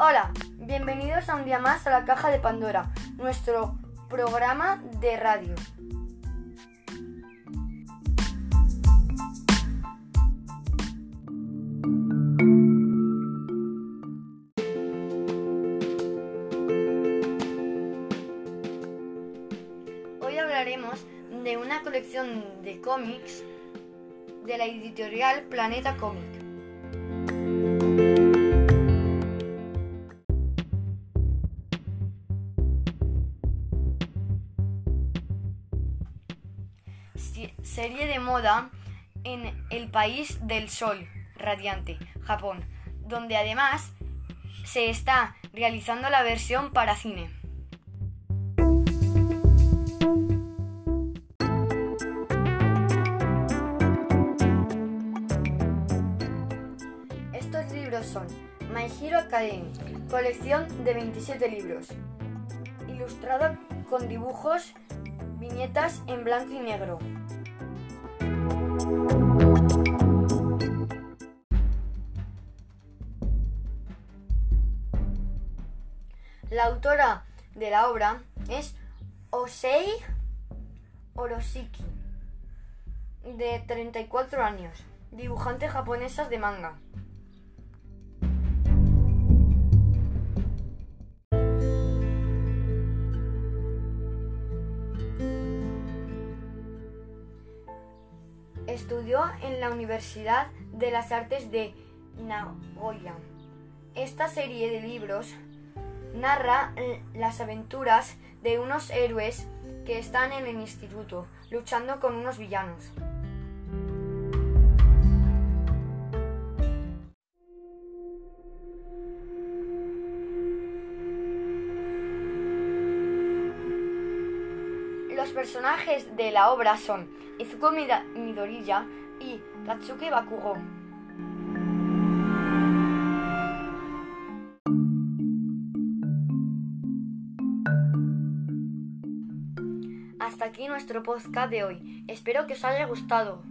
Hola, bienvenidos a un día más a la Caja de Pandora, nuestro programa de radio. De una colección de cómics de la editorial Planeta Cómic. Serie de moda en el país del sol radiante, Japón, donde además se está realizando la versión para cine. Estos libros son My Hero Academy, colección de 27 libros, ilustrada con dibujos, viñetas en blanco y negro. La autora de la obra es Osei Oroshiki, de 34 años, dibujante japonesa de manga. Estudió en la Universidad de las Artes de Nagoya. Esta serie de libros narra las aventuras de unos héroes que están en el instituto luchando con unos villanos. Los personajes de la obra son Mida- Midoriya y Katsuki Bakugo. Hasta aquí nuestro podcast de hoy. Espero que os haya gustado.